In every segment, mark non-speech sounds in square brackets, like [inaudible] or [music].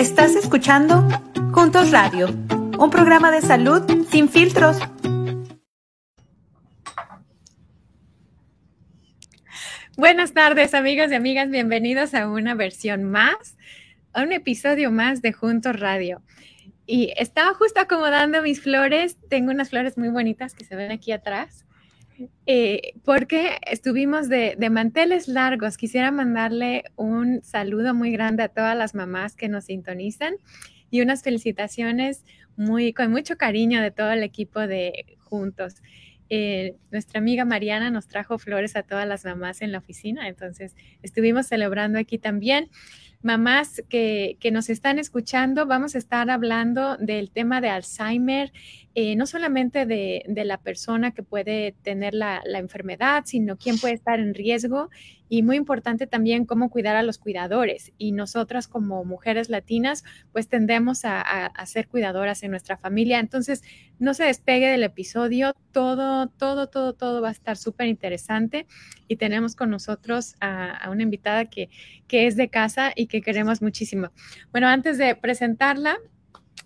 Estás escuchando Juntos Radio, un programa de salud sin filtros. Buenas tardes amigos y amigas, bienvenidos a una versión más, a un episodio más de Juntos Radio. Y estaba justo acomodando mis flores, tengo unas flores muy bonitas que se ven aquí atrás, eh, porque estuvimos de, de, manteles largos. Quisiera mandarle un saludo muy grande a todas las mamás que nos sintonizan y unas felicitaciones muy, con mucho cariño de todo el equipo de Juntos. Eh, nuestra amiga Mariana nos trajo flores a todas las mamás en la oficina, entonces estuvimos celebrando aquí también. Mamás que, que nos están escuchando, vamos a estar hablando del tema de Alzheimer eh, no solamente de, la persona que puede tener la, enfermedad, sino quién puede estar en riesgo y muy importante también cómo cuidar a los cuidadores. Y nosotras como mujeres latinas, pues tendemos a, ser cuidadoras en nuestra familia. Entonces, no se despegue del episodio, todo, todo, todo, todo va a estar súper interesante y tenemos con nosotros a, a una invitada que, que es de casa y que queremos muchísimo. Bueno, antes de presentarla,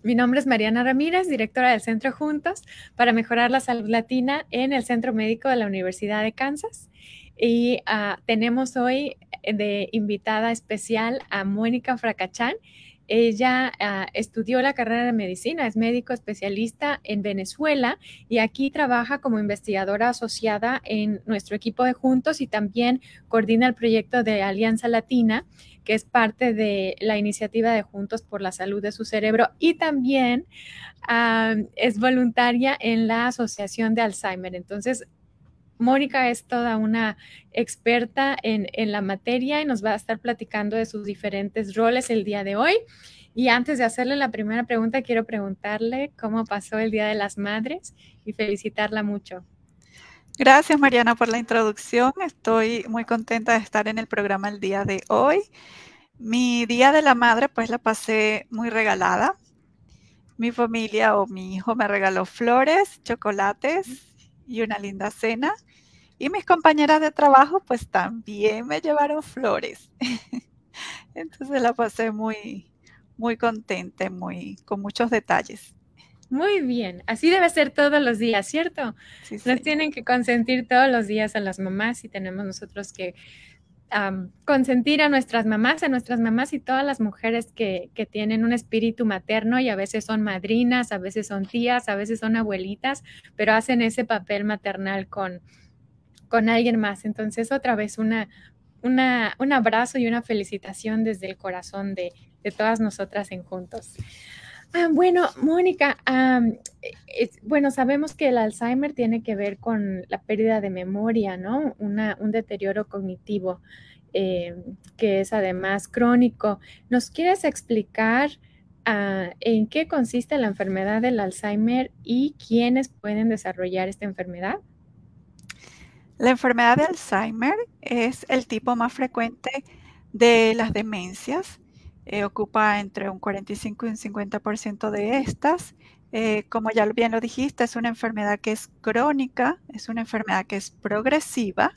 mi nombre es Mariana Ramírez, directora del Centro Juntos para mejorar la salud latina en el Centro Médico de la Universidad de Kansas. Y ah, tenemos hoy de invitada especial a Mónica Fracachán. Ella ah, estudió la carrera de medicina, es médico especialista en Venezuela y aquí trabaja como investigadora asociada en nuestro equipo de Juntos y también coordina el proyecto de Alianza Latina que es parte de la iniciativa de Juntos por la Salud de su Cerebro y también es voluntaria en la Asociación de Alzheimer. Entonces, Mónica es toda una experta en, en, la materia y nos va a estar platicando de sus diferentes roles el día de hoy. Y antes de hacerle la primera pregunta, quiero preguntarle cómo pasó el Día de las Madres y felicitarla mucho. Gracias Mariana por la introducción. Estoy muy contenta de estar en el programa el día de hoy. Mi día de la madre pues la pasé muy regalada. Mi familia o mi hijo me regaló flores, chocolates y una linda cena. Y mis compañeras de trabajo pues también me llevaron flores. [laughs] Entonces la pasé muy, muy contenta, muy, con muchos detalles. Muy bien, así debe ser todos los días, ¿cierto? Nos tienen que consentir todos los días a las mamás y tenemos nosotros que consentir a nuestras mamás, a nuestras mamás y todas las mujeres que, que, tienen un espíritu materno y a veces son madrinas, a veces son tías, a veces son abuelitas, pero hacen ese papel maternal con, con alguien más. Entonces, otra vez, una, una, un abrazo y una felicitación desde el corazón de, de todas nosotras en Juntos. Ah, bueno, Mónica, bueno, sabemos que el Alzheimer tiene que ver con la pérdida de memoria, ¿no? un deterioro cognitivo eh, que es además crónico. ¿Nos quieres explicar ah, en qué consiste la enfermedad del Alzheimer y quiénes pueden desarrollar esta enfermedad? La enfermedad de Alzheimer es el tipo más frecuente de las demencias eh, ocupa entre un 45 y un 50% de estas. Eh, como ya bien lo dijiste, es una enfermedad que es crónica, es una enfermedad que es progresiva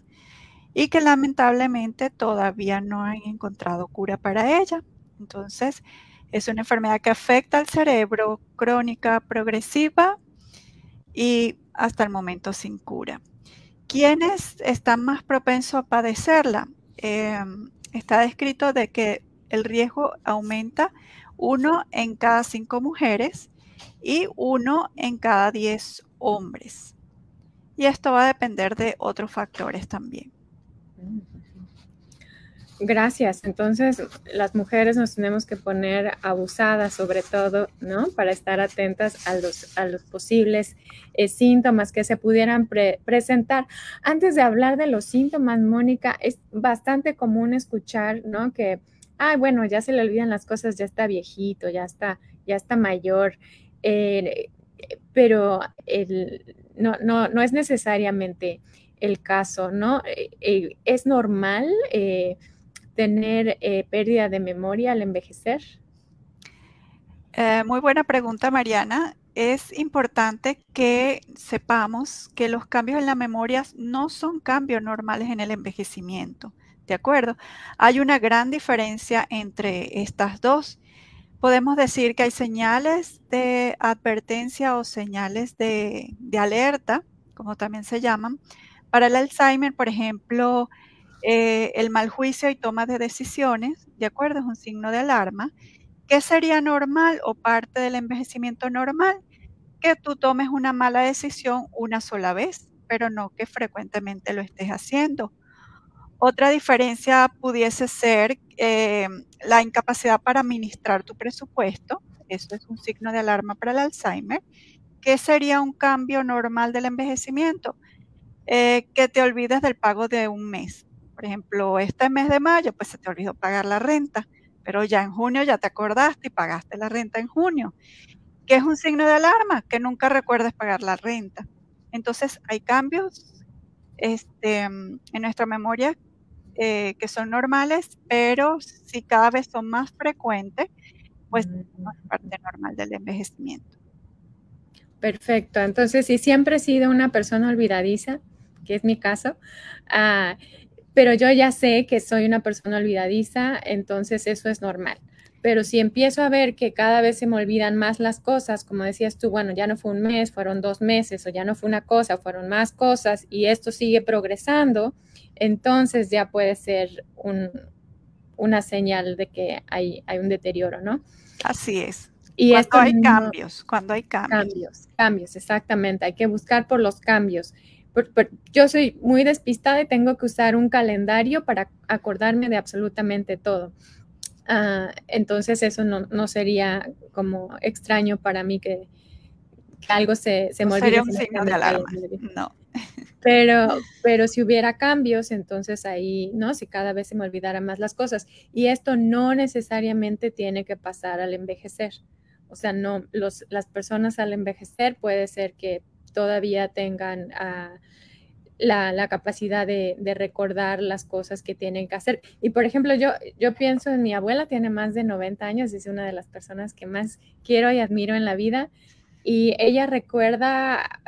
y que lamentablemente todavía no han encontrado cura para ella. Entonces, es una enfermedad que afecta al cerebro, crónica, progresiva y hasta el momento sin cura. ¿Quiénes están más propensos a padecerla? Em, está descrito de que el riesgo aumenta uno en cada cinco mujeres y uno en cada diez hombres. Y esto va a depender de otros factores también. Gracias. Entonces, las mujeres nos tenemos que poner abusadas sobre todo, ¿no? Para estar atentas a los, a los posibles eh, síntomas que se pudieran presentar. Antes de hablar de los síntomas, Mónica, es bastante común escuchar, ¿no? Que ay, bueno, ya se le olvidan las cosas, ya está viejito, ya está, ya está mayor, eh, pero no, no, no es necesariamente el caso, ¿no? Eh, eh, ¿Es normal tener pérdida de memoria al envejecer? muy buena pregunta, Mariana. Es importante que sepamos que los cambios en la memoria no son cambios normales en el envejecimiento. ¿De acuerdo? Hay una gran diferencia entre estas dos. podemos decir que hay señales de advertencia o señales de, alerta, como también se llaman. Para el Alzheimer, por ejemplo, eh, el mal juicio y toma de decisiones, ¿de acuerdo? Es un signo de alarma. ¿Qué sería normal o parte del envejecimiento normal? Que tú tomes una mala decisión una sola vez, pero no que frecuentemente lo estés haciendo. Otra diferencia pudiese ser eh, la incapacidad para administrar tu presupuesto. Eso es un signo de alarma para el Alzheimer. ¿Qué sería un cambio normal del envejecimiento? Eh, que te olvides del pago de un mes. Por ejemplo, este mes de mayo, pues se te olvidó pagar la renta, pero ya en junio ya te acordaste y pagaste la renta en junio. ¿Qué es un signo de alarma? Que nunca recuerdes pagar la renta. Entonces, hay cambios este, en nuestra memoria eh, que son normales, pero si cada vez son más frecuentes, pues es parte normal del envejecimiento. Perfecto. Entonces, si siempre he sido una persona olvidadiza, que es mi caso, ah, pero yo ya sé que soy una persona olvidadiza, entonces eso es normal. Pero si empiezo a ver que cada vez se me olvidan más las cosas, como decías tú, bueno, ya no fue un mes, fueron dos meses, o ya no fue una cosa, fueron más cosas, y esto sigue progresando, entonces ya puede ser una señal de que hay, hay, un deterioro, ¿no? Así es. Y cuando hay cambios, cuando hay cambios. Cambios, cambios, exactamente. Hay que buscar por los cambios. yo soy muy despistada y tengo que usar un calendario para acordarme de absolutamente todo. Ah, entonces eso no, sería como extraño para mí que, algo se, se me Sería un signo de alarma. No. Pero, pero si hubiera cambios, entonces ahí, ¿no? Si cada vez se me olvidara más las cosas. Y esto no necesariamente tiene que pasar al envejecer. O sea, no, los, las personas al envejecer puede ser que todavía tengan ah, la, capacidad de, de, recordar las cosas que tienen que hacer. Y por ejemplo, yo, yo pienso en mi abuela, tiene más de 90 años, es una de las personas que más quiero y admiro en la vida y ella recuerda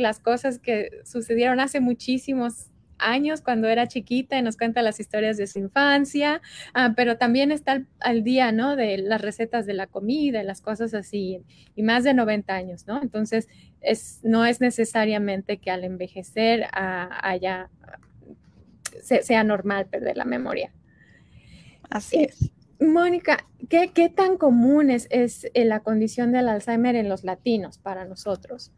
las cosas que sucedieron hace muchísimos años cuando era chiquita y nos cuenta las historias de su infancia, ah, pero también está al, día, ¿no? De las recetas de la comida, las cosas así, y más de 90 años, ¿no? Entonces, es, no es necesariamente que al envejecer ah, haya, sea normal perder la memoria. Así eh, es. Mónica, ¿qué, tan común es, eh, la condición del Alzheimer en los latinos para nosotros?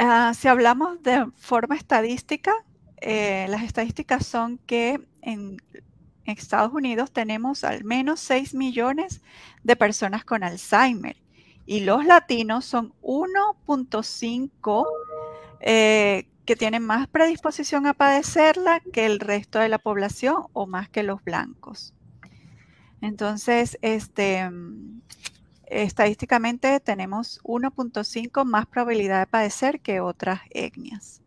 Ah, si hablamos de forma estadística, eh, las estadísticas son que en, Estados Unidos tenemos al menos 6 millones de personas con Alzheimer y los latinos son 1.5 eh, que tienen más predisposición a padecerla que el resto de la población o más que los blancos. Entonces, este, estadísticamente tenemos 1.5 más probabilidad de padecer que otras etnias,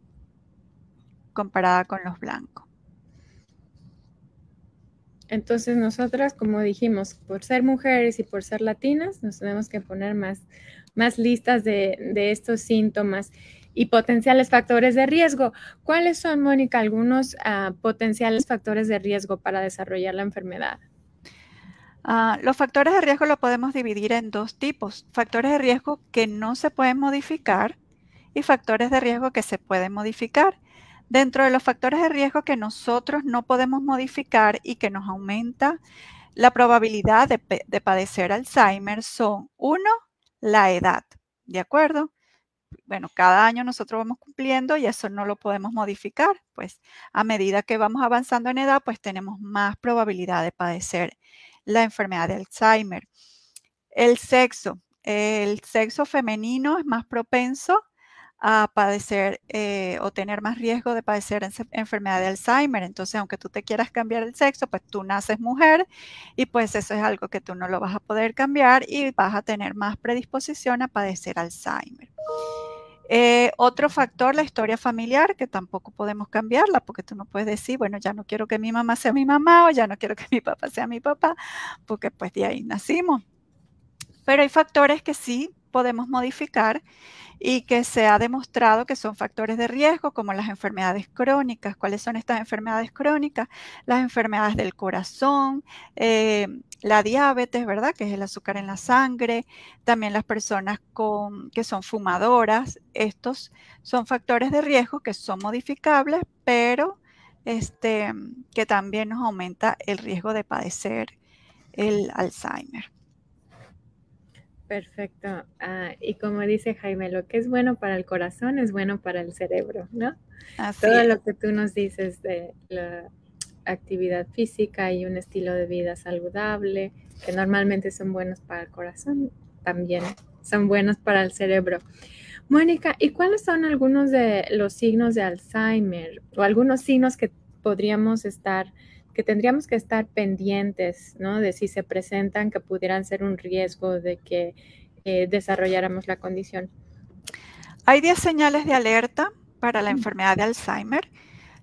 comparada con los blancos. Entonces nosotras, como dijimos, por ser mujeres y por ser latinas, nos tenemos que poner más, más listas de, estos síntomas y potenciales factores de riesgo. ¿Cuáles son, Mónica, algunos ah, potenciales factores de riesgo para desarrollar la enfermedad? Ah, los factores de riesgo lo podemos dividir en dos tipos. Factores de riesgo que no se pueden modificar y factores de riesgo que se pueden modificar. Dentro de los factores de riesgo que nosotros no podemos modificar y que nos aumenta la probabilidad de, de padecer Alzheimer son, uno, la edad, ¿de acuerdo? Bueno, cada año nosotros vamos cumpliendo y eso no lo podemos modificar, pues a medida que vamos avanzando en edad, pues tenemos más probabilidad de padecer la enfermedad de Alzheimer. El sexo. El sexo femenino es más propenso a padecer eh, o tener más riesgo de padecer enfermedad de Alzheimer. Entonces, aunque tú te quieras cambiar el sexo, pues tú naces mujer y pues eso es algo que tú no lo vas a poder cambiar y vas a tener más predisposición a padecer Alzheimer. Eh, otro factor, la historia familiar, que tampoco podemos cambiarla, porque tú no puedes decir, bueno, ya no quiero que mi mamá sea mi mamá o ya no quiero que mi [laughs] papá sea mi papá, porque pues de ahí nacimos. Pero hay factores que sí podemos modificar y que se ha demostrado que son factores de riesgo como las enfermedades crónicas. ¿Cuáles son estas enfermedades crónicas? Las enfermedades del corazón, eh, la diabetes, ¿verdad? Que es el azúcar en la sangre, también las personas que son fumadoras. Estos son factores de riesgo que son modificables, pero este, que también nos aumenta el riesgo de padecer el Alzheimer. Perfecto. Ah, y como dice Jaime, lo que es bueno para el corazón es bueno para el cerebro, ¿no? Todo lo que tú nos dices de la actividad física y un estilo de vida saludable, que normalmente son buenos para el corazón, también son buenos para el cerebro. Mónica, ¿y cuáles son algunos de los signos de Alzheimer o algunos signos que podríamos estar que tendríamos que estar pendientes, ¿no? De si se presentan que pudieran ser un riesgo de que eh, desarrolláramos la condición. Hay 10 señales de alerta para la enfermedad de Alzheimer.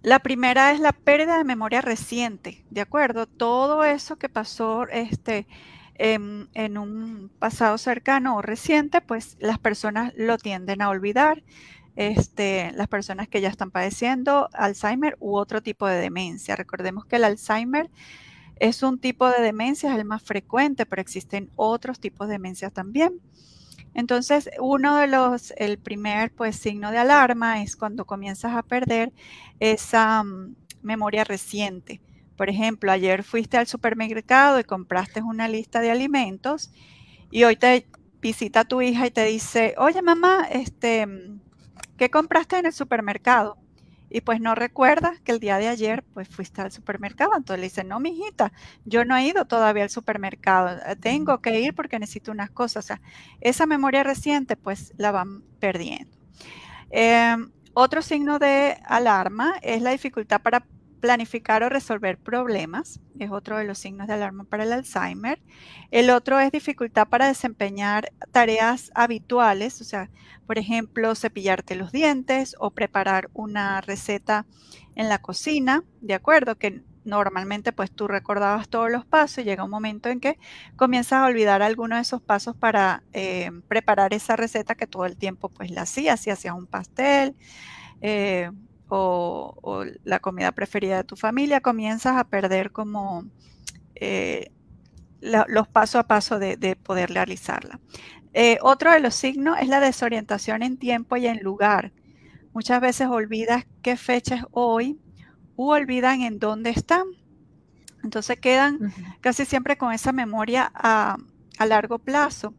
La primera es la pérdida de memoria reciente, ¿de acuerdo? Todo eso que pasó este, en, en un pasado cercano o reciente, pues las personas lo tienden a olvidar este, las personas que ya están padeciendo Alzheimer u otro tipo de demencia. Recordemos que el Alzheimer es un tipo de demencia, es el más frecuente, pero existen otros tipos de demencia también. Entonces, uno de los, el primer pues signo de alarma es cuando comienzas a perder esa mm, memoria reciente. Por ejemplo, ayer fuiste al supermercado y compraste una lista de alimentos y hoy te visita tu hija y te dice, oye mamá, este, mm, ¿qué compraste en el supermercado? Y pues no recuerdas que el día de ayer pues fuiste al supermercado. Entonces le dice, no, mijita, yo no he ido todavía al supermercado. Eh, tengo que ir porque necesito unas cosas. O sea, esa memoria reciente pues la van perdiendo. Em, otro signo de alarma es la dificultad para planificar o resolver problemas, es otro de los signos de alarma para el Alzheimer. El otro es dificultad para desempeñar tareas habituales, o sea, por ejemplo, cepillarte los dientes o preparar una receta en la cocina, ¿de acuerdo? Que normalmente pues tú recordabas todos los pasos y llega un momento en que comienzas a olvidar algunos de esos pasos para eh, preparar esa receta que todo el tiempo pues la hacías, si hacías un pastel, eh, o, la comida preferida de tu familia, comienzas a perder como eh, los paso a paso de, poder realizarla. Eh, otro de los signos es la desorientación en tiempo y en lugar. Muchas veces olvidas qué fecha es hoy u olvidan en dónde están. Entonces quedan casi siempre con esa memoria a, a largo plazo.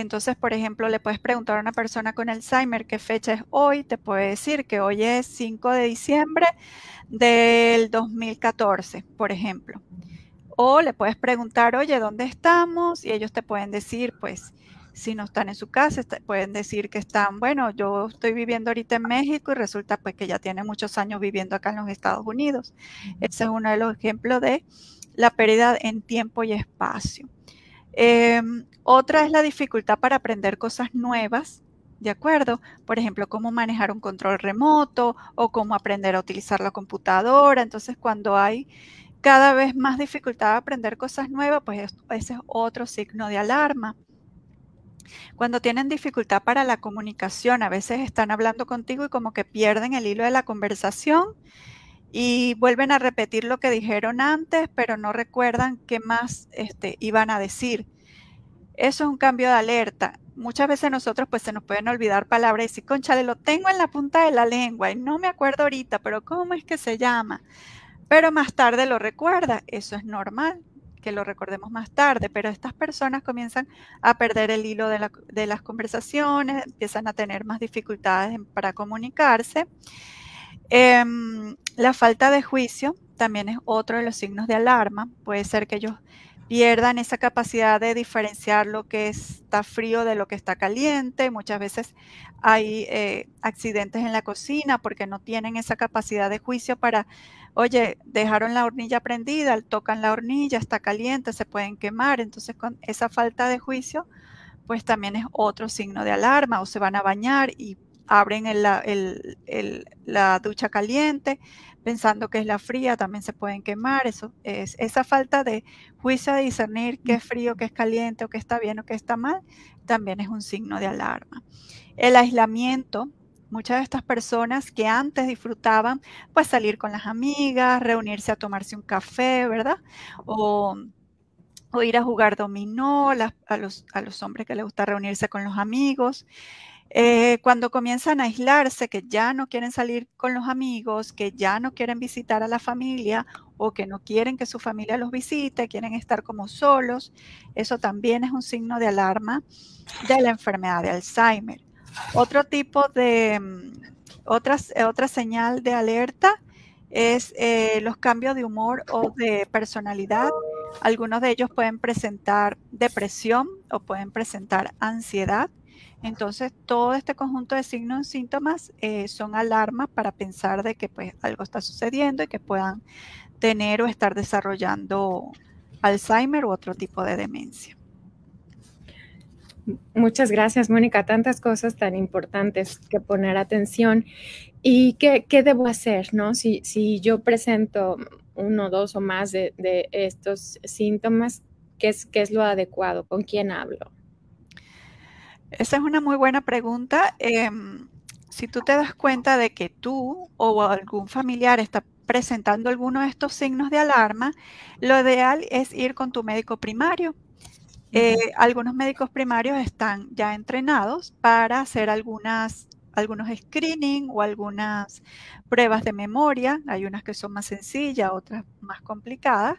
Entonces, por ejemplo, le puedes preguntar a una persona con Alzheimer qué fecha es hoy, te puede decir que hoy es 5 de diciembre del 2014, por ejemplo. O le puedes preguntar, oye, ¿dónde estamos? Y ellos te pueden decir, pues, si no están en su casa, pueden decir que están, bueno, yo estoy viviendo ahorita en México y resulta pues que ya tiene muchos años viviendo acá en los Estados Unidos. Ese es uno de los ejemplos de la pérdida en tiempo y espacio. Em, otra es la dificultad para aprender cosas nuevas, ¿de acuerdo? Por ejemplo, cómo manejar un control remoto o cómo aprender a utilizar la computadora. Entonces, cuando hay cada vez más dificultad de aprender cosas nuevas, pues ese es otro signo de alarma. Cuando tienen dificultad para la comunicación, a veces están hablando contigo y como que pierden el hilo de la conversación y vuelven a repetir lo que dijeron antes, pero no recuerdan qué más este, iban a decir. Eso es un cambio de alerta. Muchas veces nosotros pues se nos pueden olvidar palabras y decir, conchale, lo tengo en la punta de la lengua y no me acuerdo ahorita, pero ¿cómo es que se llama? Pero más tarde lo recuerda. Eso es normal, que lo recordemos más tarde, pero estas personas comienzan a perder el hilo de, de las conversaciones, empiezan a tener más dificultades para comunicarse. Em, la falta de juicio también es otro de los signos de alarma. Puede ser que ellos pierdan esa capacidad de diferenciar lo que está frío de lo que está caliente. Muchas veces hay eh, accidentes en la cocina porque no tienen esa capacidad de juicio para, oye, dejaron la hornilla prendida, tocan la hornilla, está caliente, se pueden quemar. Entonces, con esa falta de juicio, pues también es otro signo de alarma o se van a bañar y abren la ducha caliente pensando que es la fría, también se pueden quemar. Eso es esa falta de juicio de discernir qué es frío, qué es caliente o qué está bien o qué está mal, también es un signo de alarma. El aislamiento, muchas de estas personas que antes disfrutaban pues salir con las amigas, reunirse a tomarse un café, ¿verdad? O, ir a jugar dominó, a, los, a los hombres que les gusta reunirse con los amigos. Eh, cuando comienzan a aislarse, que ya no quieren salir con los amigos, que ya no quieren visitar a la familia o que no quieren que su familia los visite, quieren estar como solos, eso también es un signo de alarma de la enfermedad de Alzheimer. Otro tipo de, mm, otra, otra señal de alerta es eh, los cambios de humor o de personalidad. Algunos de ellos pueden presentar depresión o pueden presentar ansiedad. Entonces, todo este conjunto de signos y síntomas eh, son alarmas para pensar de que pues, algo está sucediendo y que puedan tener o estar desarrollando Alzheimer u otro tipo de demencia. Muchas gracias, Mónica. Tantas cosas tan importantes que poner atención. ¿Y qué, debo hacer, no? Si, yo presento uno, dos o más de, estos síntomas, ¿qué es, ¿qué es lo adecuado? ¿Con quién hablo? Esa es una muy buena pregunta. Em, si tú te das cuenta de que tú o algún familiar está presentando alguno de estos signos de alarma, lo ideal es ir con tu médico primario. Eh, algunos médicos primarios están ya entrenados para hacer algunas, algunos screening o algunas pruebas de memoria. Hay unas que son más sencillas, otras más complicadas.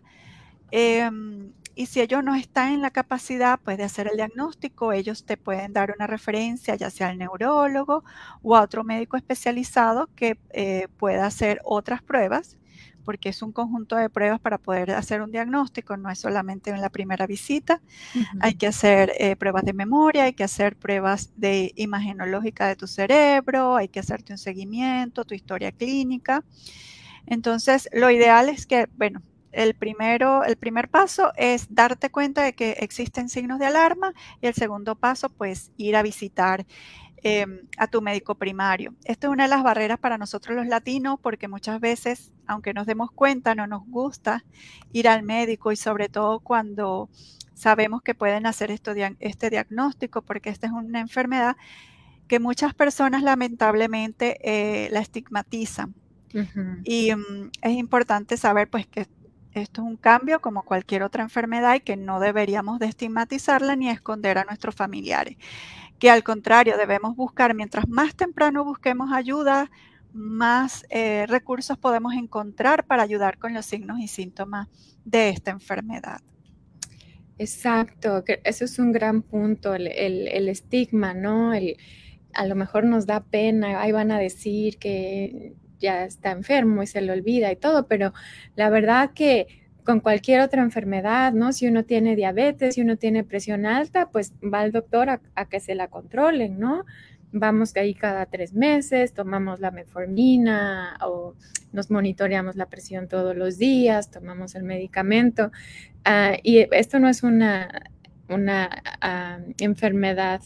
Em, y si ellos no están en la capacidad pues, de hacer el diagnóstico, ellos te pueden dar una referencia, ya sea al neurólogo o a otro médico especializado que eh, pueda hacer otras pruebas, porque es un conjunto de pruebas para poder hacer un diagnóstico, no es solamente en la primera visita. Hay que hacer eh, pruebas de memoria, hay que hacer pruebas de imagenológica de tu cerebro, hay que hacerte un seguimiento, tu historia clínica. Entonces, lo ideal es que, bueno, el, primero, el primer paso es darte cuenta de que existen signos de alarma y el segundo paso, pues ir a visitar em, a tu médico primario. Esta es una de las barreras para nosotros los latinos porque muchas veces, aunque nos demos cuenta, no nos gusta ir al médico y sobre todo cuando sabemos que pueden hacer este diagnóstico porque esta es una enfermedad que muchas personas lamentablemente eh, la estigmatizan. Y mm, es importante saber pues que esto es un cambio como cualquier otra enfermedad y que no deberíamos de estigmatizarla ni esconder a nuestros familiares. Que al contrario, debemos buscar, mientras más temprano busquemos ayuda, más eh, recursos podemos encontrar para ayudar con los signos y síntomas de esta enfermedad. Exacto, eso es un gran punto, el, estigma, ¿no? a lo mejor nos da pena, ahí van a decir que ya está enfermo y se le olvida y todo, pero la verdad que con cualquier otra enfermedad, ¿no? Si uno tiene diabetes, si uno tiene presión alta, pues va al doctor a, que se la controlen, ¿no? Vamos ahí cada tres meses, tomamos la metformina o nos monitoreamos la presión todos los días, tomamos el medicamento. Ah, y esto no es una, una ah, enfermedad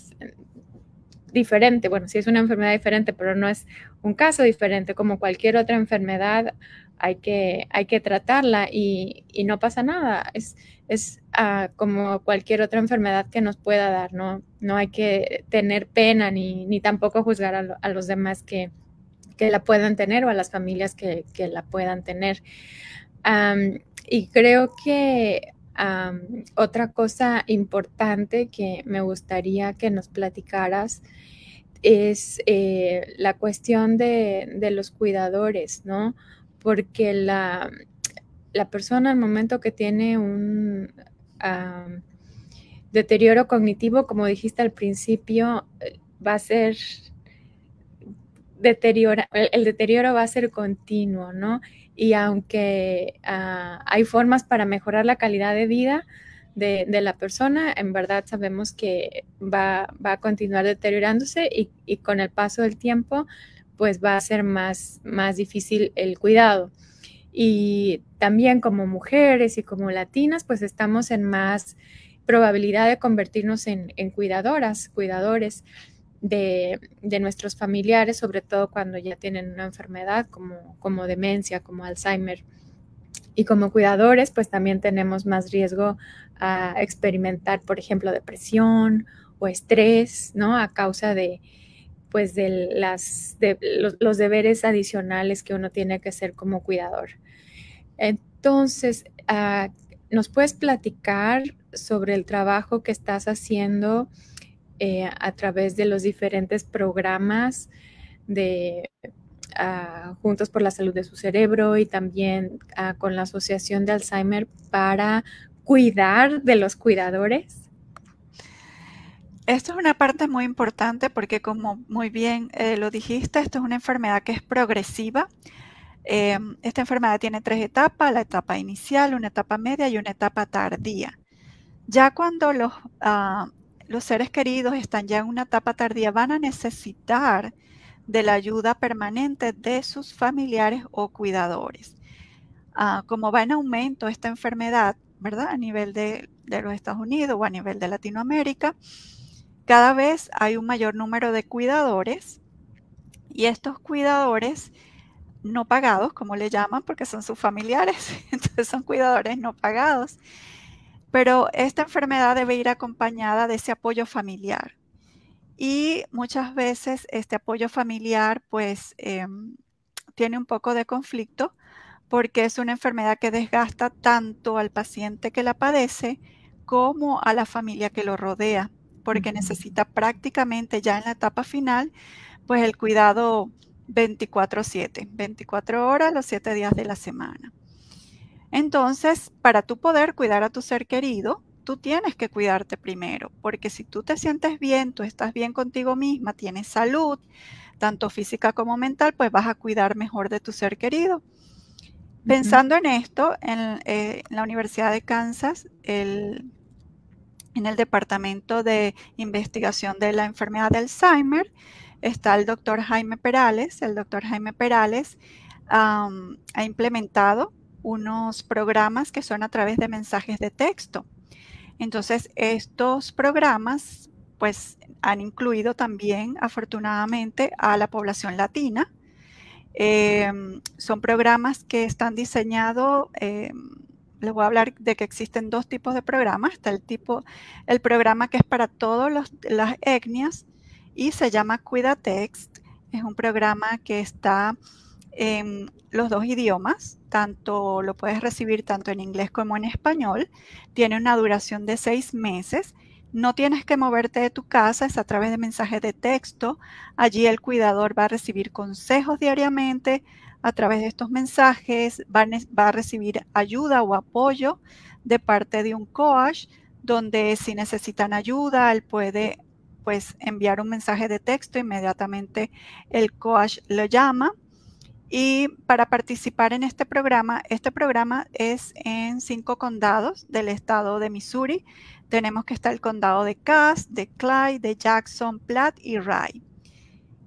diferente. Bueno, sí es una enfermedad diferente, pero no es un caso diferente. Como cualquier otra enfermedad, hay que, hay que tratarla y, no pasa nada. Es, es ah, como cualquier otra enfermedad que nos pueda dar, ¿no? No hay que tener pena ni, ni tampoco juzgar a, los demás que, que, la puedan tener o a las familias que, que la puedan tener. y creo que otra cosa importante que me gustaría que nos platicaras es eh, la cuestión de, los cuidadores, ¿no? Porque la, la, persona al momento que tiene un deterioro cognitivo, como dijiste al principio, va a ser deteriora, el deterioro va a ser continuo, ¿no? Y aunque ah, hay formas para mejorar la calidad de vida de, la persona, en verdad sabemos que va, a continuar deteriorándose y, con el paso del tiempo, pues va a ser más, más difícil el cuidado. Y también como mujeres y como latinas, pues estamos en más probabilidad de convertirnos en cuidadoras, cuidadores. De, nuestros familiares, sobre todo cuando ya tienen una enfermedad como, como demencia, como Alzheimer. Y como cuidadores, pues también tenemos más riesgo a experimentar, por ejemplo, depresión o estrés, ¿no? A causa de, pues, de, las, de los, deberes adicionales que uno tiene que hacer como cuidador. Entonces, ah, ¿nos puedes platicar sobre el trabajo que estás haciendo eh, a través de los diferentes programas de ah, Juntos por la Salud de su Cerebro y también ah, con la Asociación de Alzheimer para cuidar de los cuidadores? Esto es una parte muy importante porque como muy bien eh, lo dijiste, esto es una enfermedad que es progresiva. Em, esta enfermedad tiene tres etapas, la etapa inicial, una etapa media y una etapa tardía. Ya cuando los, ah, los seres queridos están ya en una etapa tardía, van a necesitar de la ayuda permanente de sus familiares o cuidadores. Ah, como va en aumento esta enfermedad, ¿verdad? A nivel de, de, los Estados Unidos o a nivel de Latinoamérica, cada vez hay un mayor número de cuidadores y estos cuidadores no pagados, como le llaman, porque son sus familiares, [laughs] entonces son cuidadores no pagados, pero esta enfermedad debe ir acompañada de ese apoyo familiar. Y muchas veces este apoyo familiar pues em, tiene un poco de conflicto porque es una enfermedad que desgasta tanto al paciente que la padece como a la familia que lo rodea, porque necesita prácticamente ya en la etapa final pues el cuidado 24/7, 24 horas los 7 días de la semana. Entonces, para tú poder cuidar a tu ser querido, tú tienes que cuidarte primero, porque si tú te sientes bien, tú estás bien contigo misma, tienes salud, tanto física como mental, pues vas a cuidar mejor de tu ser querido. Pensando en esto, en, eh, la Universidad de Kansas, en el Departamento de Investigación de la Enfermedad de Alzheimer, está el doctor Jaime Perales. El doctor Jaime Perales ha implementado unos programas que son a través de mensajes de texto. Entonces, estos programas pues han incluido también, afortunadamente, a la población latina. Em, son programas que están diseñados, em, les voy a hablar de que existen dos tipos de programas. Está el tipo, el programa que es para todas las etnias y se llama Cuida Text. Es un programa que está en los dos idiomas, tanto lo puedes recibir tanto en inglés como en español. Tiene una duración de seis meses. No tienes que moverte de tu casa, es a través de mensajes de texto. Allí el cuidador va a recibir consejos diariamente. A través de estos mensajes va, a recibir ayuda o apoyo de parte de un coach, donde si necesitan ayuda, él puede pues enviar un mensaje de texto, inmediatamente el coach lo llama y para participar en este programa, este programa es en cinco condados del estado de Missouri. Tenemos que estar el condado de Cass, de Clyde, de Jackson, Platte y Rye.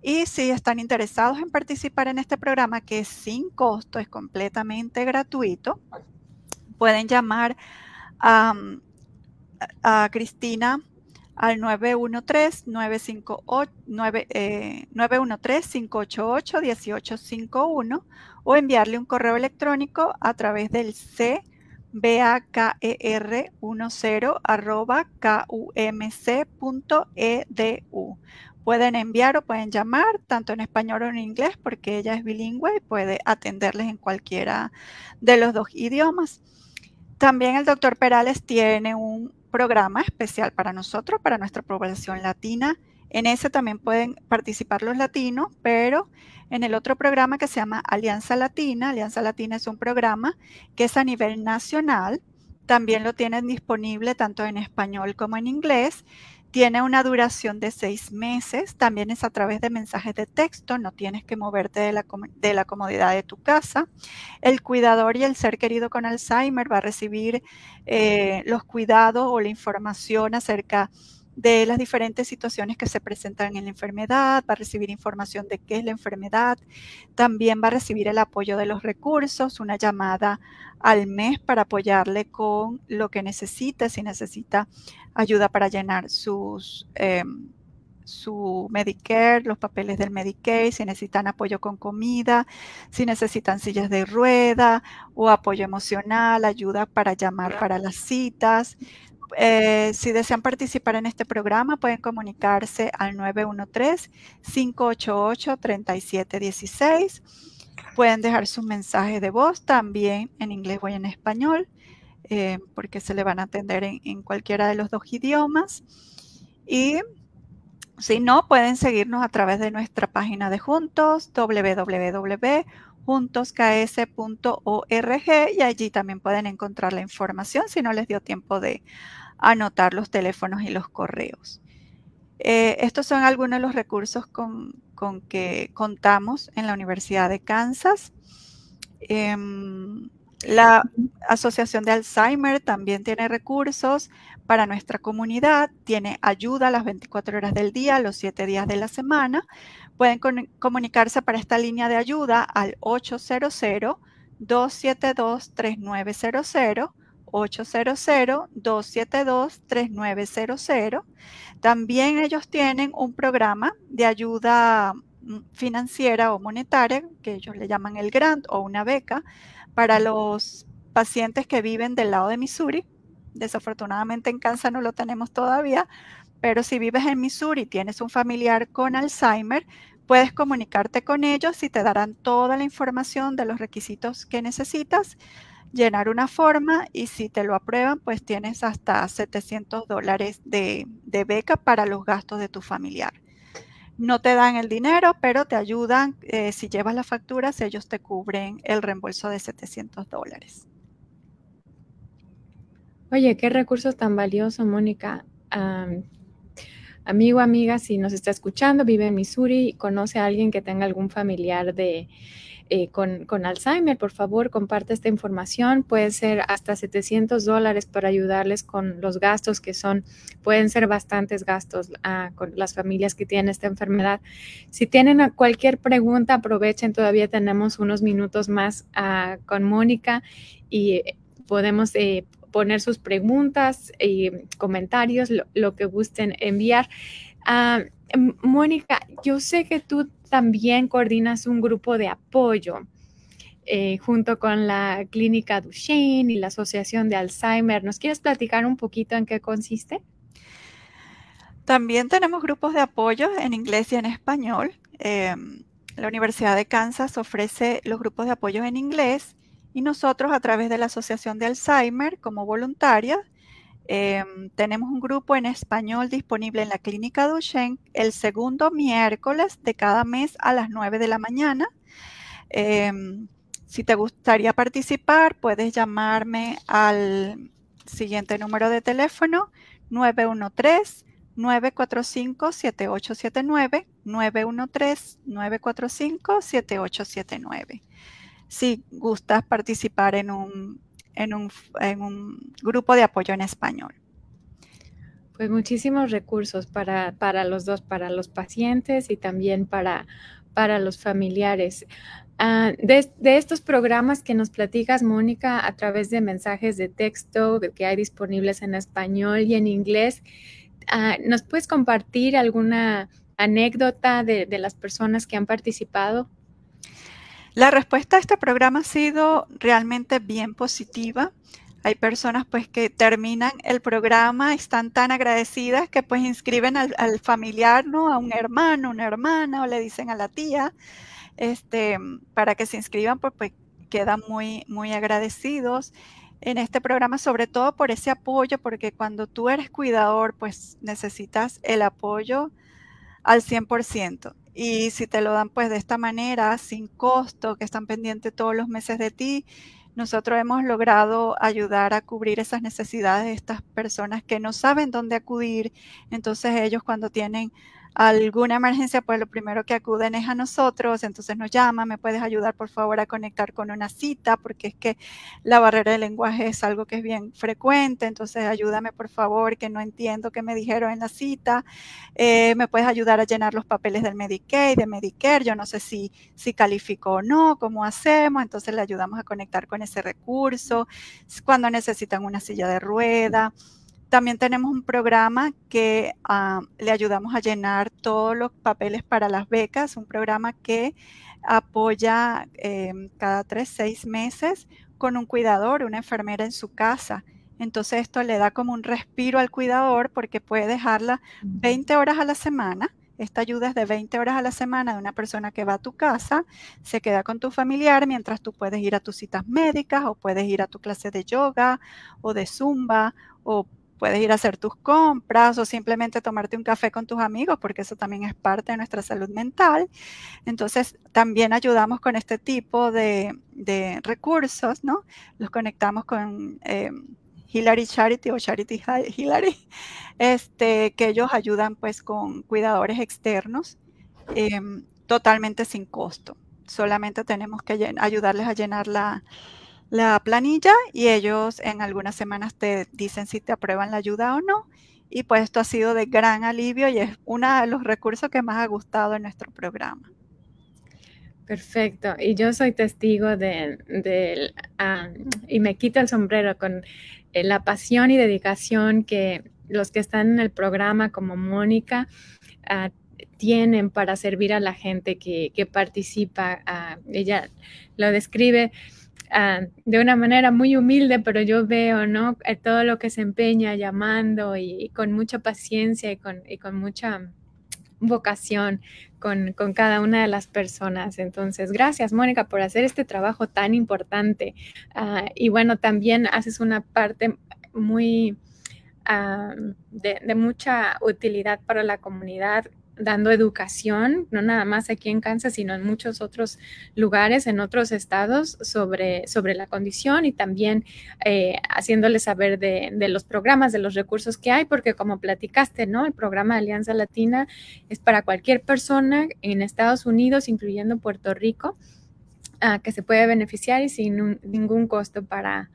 Y si están interesados en participar en este programa, que es sin costo, es completamente gratuito, pueden llamar a Cristina al 913-588-1851 eh, o enviarle un correo electrónico a través del cbaker10 arroba kumc.edu. Pueden enviar o pueden llamar tanto en español o en inglés porque ella es bilingüe y puede atenderles en cualquiera de los dos idiomas. También el doctor Perales tiene un programa especial para nosotros, para nuestra población latina. En ese también pueden participar los latinos, pero en el otro programa que se llama Alianza Latina, Alianza Latina es un programa que es a nivel nacional, también lo tienen disponible tanto en español como en inglés tiene una duración de seis meses, también es a través de mensajes de texto, no tienes que moverte de la, de la, comodidad de tu casa. El cuidador y el ser querido con Alzheimer va a recibir eh, los cuidados o la información acerca de las diferentes situaciones que se presentan en la enfermedad, va a recibir información de qué es la enfermedad, también va a recibir el apoyo de los recursos, una llamada al mes para apoyarle con lo que necesite, si necesita ayuda para llenar sus, em, su Medicare, los papeles del Medicaid, si necesitan apoyo con comida, si necesitan sillas de rueda o apoyo emocional, ayuda para llamar para las citas. Eh, si desean participar en este programa, pueden comunicarse al 913-588-3716. Pueden dejar su mensaje de voz también en inglés o en español, eh, porque se le van a atender en, en cualquiera de los dos idiomas. Y si no, pueden seguirnos a través de nuestra página de Juntos, www.juntosks.org, y allí también pueden encontrar la información si no les dio tiempo de anotar los teléfonos y los correos. Eh, estos son algunos de los recursos con, que contamos en la Universidad de Kansas. Em, la Asociación de Alzheimer también tiene recursos para nuestra comunidad, tiene ayuda las 24 horas del día, los 7 días de la semana. Pueden comunicarse para esta línea de ayuda al 800-272-3900, 800-272-3900. También ellos tienen un programa de ayuda mm, financiera o monetaria, que ellos le llaman el grant o una beca, para los pacientes que viven del lado de Missouri. Desafortunadamente en Kansas no lo tenemos todavía, pero si vives en Missouri y tienes un familiar con Alzheimer, puedes comunicarte con ellos y te darán toda la información de los requisitos que necesitas, llenar una forma y si te lo aprueban, pues tienes hasta 700 dólares de, beca para los gastos de tu familiar. No te dan el dinero, pero te ayudan. Eh, si llevas las facturas, ellos te cubren el reembolso de 700 dólares. Oye, qué recursos tan valioso, Mónica. amigo, amiga, si nos está escuchando, vive en Missouri conoce a alguien que tenga algún familiar de, eh, con, Alzheimer, por favor, comparte esta información. Puede ser hasta 700 dólares para ayudarles con los gastos que son, pueden ser bastantes gastos ah, con las familias que tienen esta enfermedad. Si tienen cualquier pregunta, aprovechen, todavía tenemos unos minutos más ah, con Mónica y podemos... Eh, poner sus preguntas y comentarios, lo, que gusten enviar. Ah, Mónica, yo sé que tú también coordinas un grupo de apoyo eh, junto con la Clínica Duchenne y la Asociación de Alzheimer. ¿Nos quieres platicar un poquito en qué consiste? También tenemos grupos de apoyo en inglés y en español. Em, la Universidad de Kansas ofrece los grupos de apoyo en inglés y nosotros a través de la Asociación de Alzheimer como voluntarias Em, tenemos un grupo en español disponible en la Clínica Duchenne el segundo miércoles de cada mes a las 9 de la mañana. Em, si te gustaría participar, puedes llamarme al siguiente número de teléfono 913 945 7879 913 945 7879. Si gustas participar en un en un, grupo de apoyo en español. Pues muchísimos recursos para, los dos, para los pacientes y también para, para los familiares. Ah, de, estos programas que nos platicas, Mónica, a través de mensajes de texto que hay disponibles en español y en inglés, ah, ¿nos puedes compartir alguna anécdota de, de las personas que han participado? La respuesta a este programa ha sido realmente bien positiva. Hay personas pues que terminan el programa, están tan agradecidas que pues inscriben al, familiar, ¿no? A un hermano, una hermana o le dicen a la tía, este, para que se inscriban, pues, pues quedan muy, muy agradecidos en este programa, sobre todo por ese apoyo, porque cuando tú eres cuidador, pues necesitas el apoyo al 100%. Y si te lo dan pues de esta manera, sin costo, que están pendientes todos los meses de ti, nosotros hemos logrado ayudar a cubrir esas necesidades de estas personas que no saben dónde acudir. Entonces ellos cuando tienen alguna emergencia, pues lo primero que acuden es a nosotros, entonces nos llaman, me puedes ayudar por favor a conectar con una cita, porque es que la barrera del lenguaje es algo que es bien frecuente, entonces ayúdame por favor, que no entiendo qué me dijeron en la cita, eh, me puedes ayudar a llenar los papeles del Medicaid, de Medicare, yo no sé si, si calificó o no, cómo hacemos, entonces le ayudamos a conectar con ese recurso, cuando necesitan una silla de rueda También tenemos un programa que ah, le ayudamos a llenar todos los papeles para las becas, un programa que apoya em, cada tres, seis meses con un cuidador, una enfermera en su casa. Entonces esto le da como un respiro al cuidador porque puede dejarla 20 horas a la semana. Esta ayuda es de 20 horas a la semana de una persona que va a tu casa, se queda con tu familiar mientras tú puedes ir a tus citas médicas o puedes ir a tu clase de yoga o de zumba o puedes ir a hacer tus compras o simplemente tomarte un café con tus amigos, porque eso también es parte de nuestra salud mental. Entonces, también ayudamos con este tipo de, recursos, ¿no? Los conectamos con eh, Hillary Charity o Charity Hillary, [laughs] este, que ellos ayudan pues con cuidadores externos em, totalmente sin costo. Solamente tenemos que ayudarles a llenar la, la planilla y ellos en algunas semanas te dicen si te aprueban la ayuda o no. Y pues esto ha sido de gran alivio y es uno de los recursos que más ha gustado en nuestro programa. Perfecto. Y yo soy testigo de, y me quito el sombrero con eh, la pasión y dedicación que los que están en el programa como Mónica ah, tienen para servir a la gente que, participa. Ah, ella lo describe Ah, de una manera muy humilde, pero yo veo, ¿no? Eh, todo lo que se empeña llamando y, con mucha paciencia y con, con mucha vocación con, cada una de las personas. Entonces, gracias, Mónica, por hacer este trabajo tan importante. Ah, y bueno, también haces una parte muy ah, de, de, mucha utilidad para la comunidad dando educación, no nada más aquí en Kansas, sino en muchos otros lugares, en otros estados, sobre, sobre la condición y también eh, haciéndoles saber de, de, los programas, de los recursos que hay, porque como platicaste, ¿no? El programa de Alianza Latina es para cualquier persona en Estados Unidos, incluyendo Puerto Rico, ah, que se puede beneficiar y sin ningún costo para,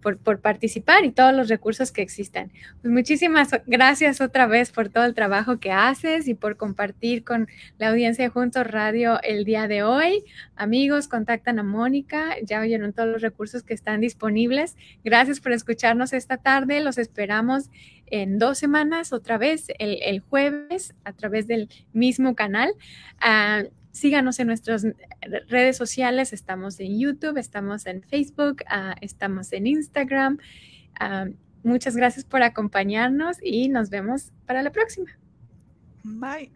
por, participar y todos los recursos que existen. Pues muchísimas gracias otra vez por todo el trabajo que haces y por compartir con la audiencia de Juntos Radio el día de hoy. Amigos, contactan a Mónica, ya oyeron todos los recursos que están disponibles. Gracias por escucharnos esta tarde, los esperamos en dos semanas otra vez el, jueves a través del mismo canal. Ah, síganos en nuestras redes sociales. Estamos en YouTube, estamos en Facebook, ah, estamos en Instagram. Ah, muchas gracias por acompañarnos y nos vemos para la próxima. Bye.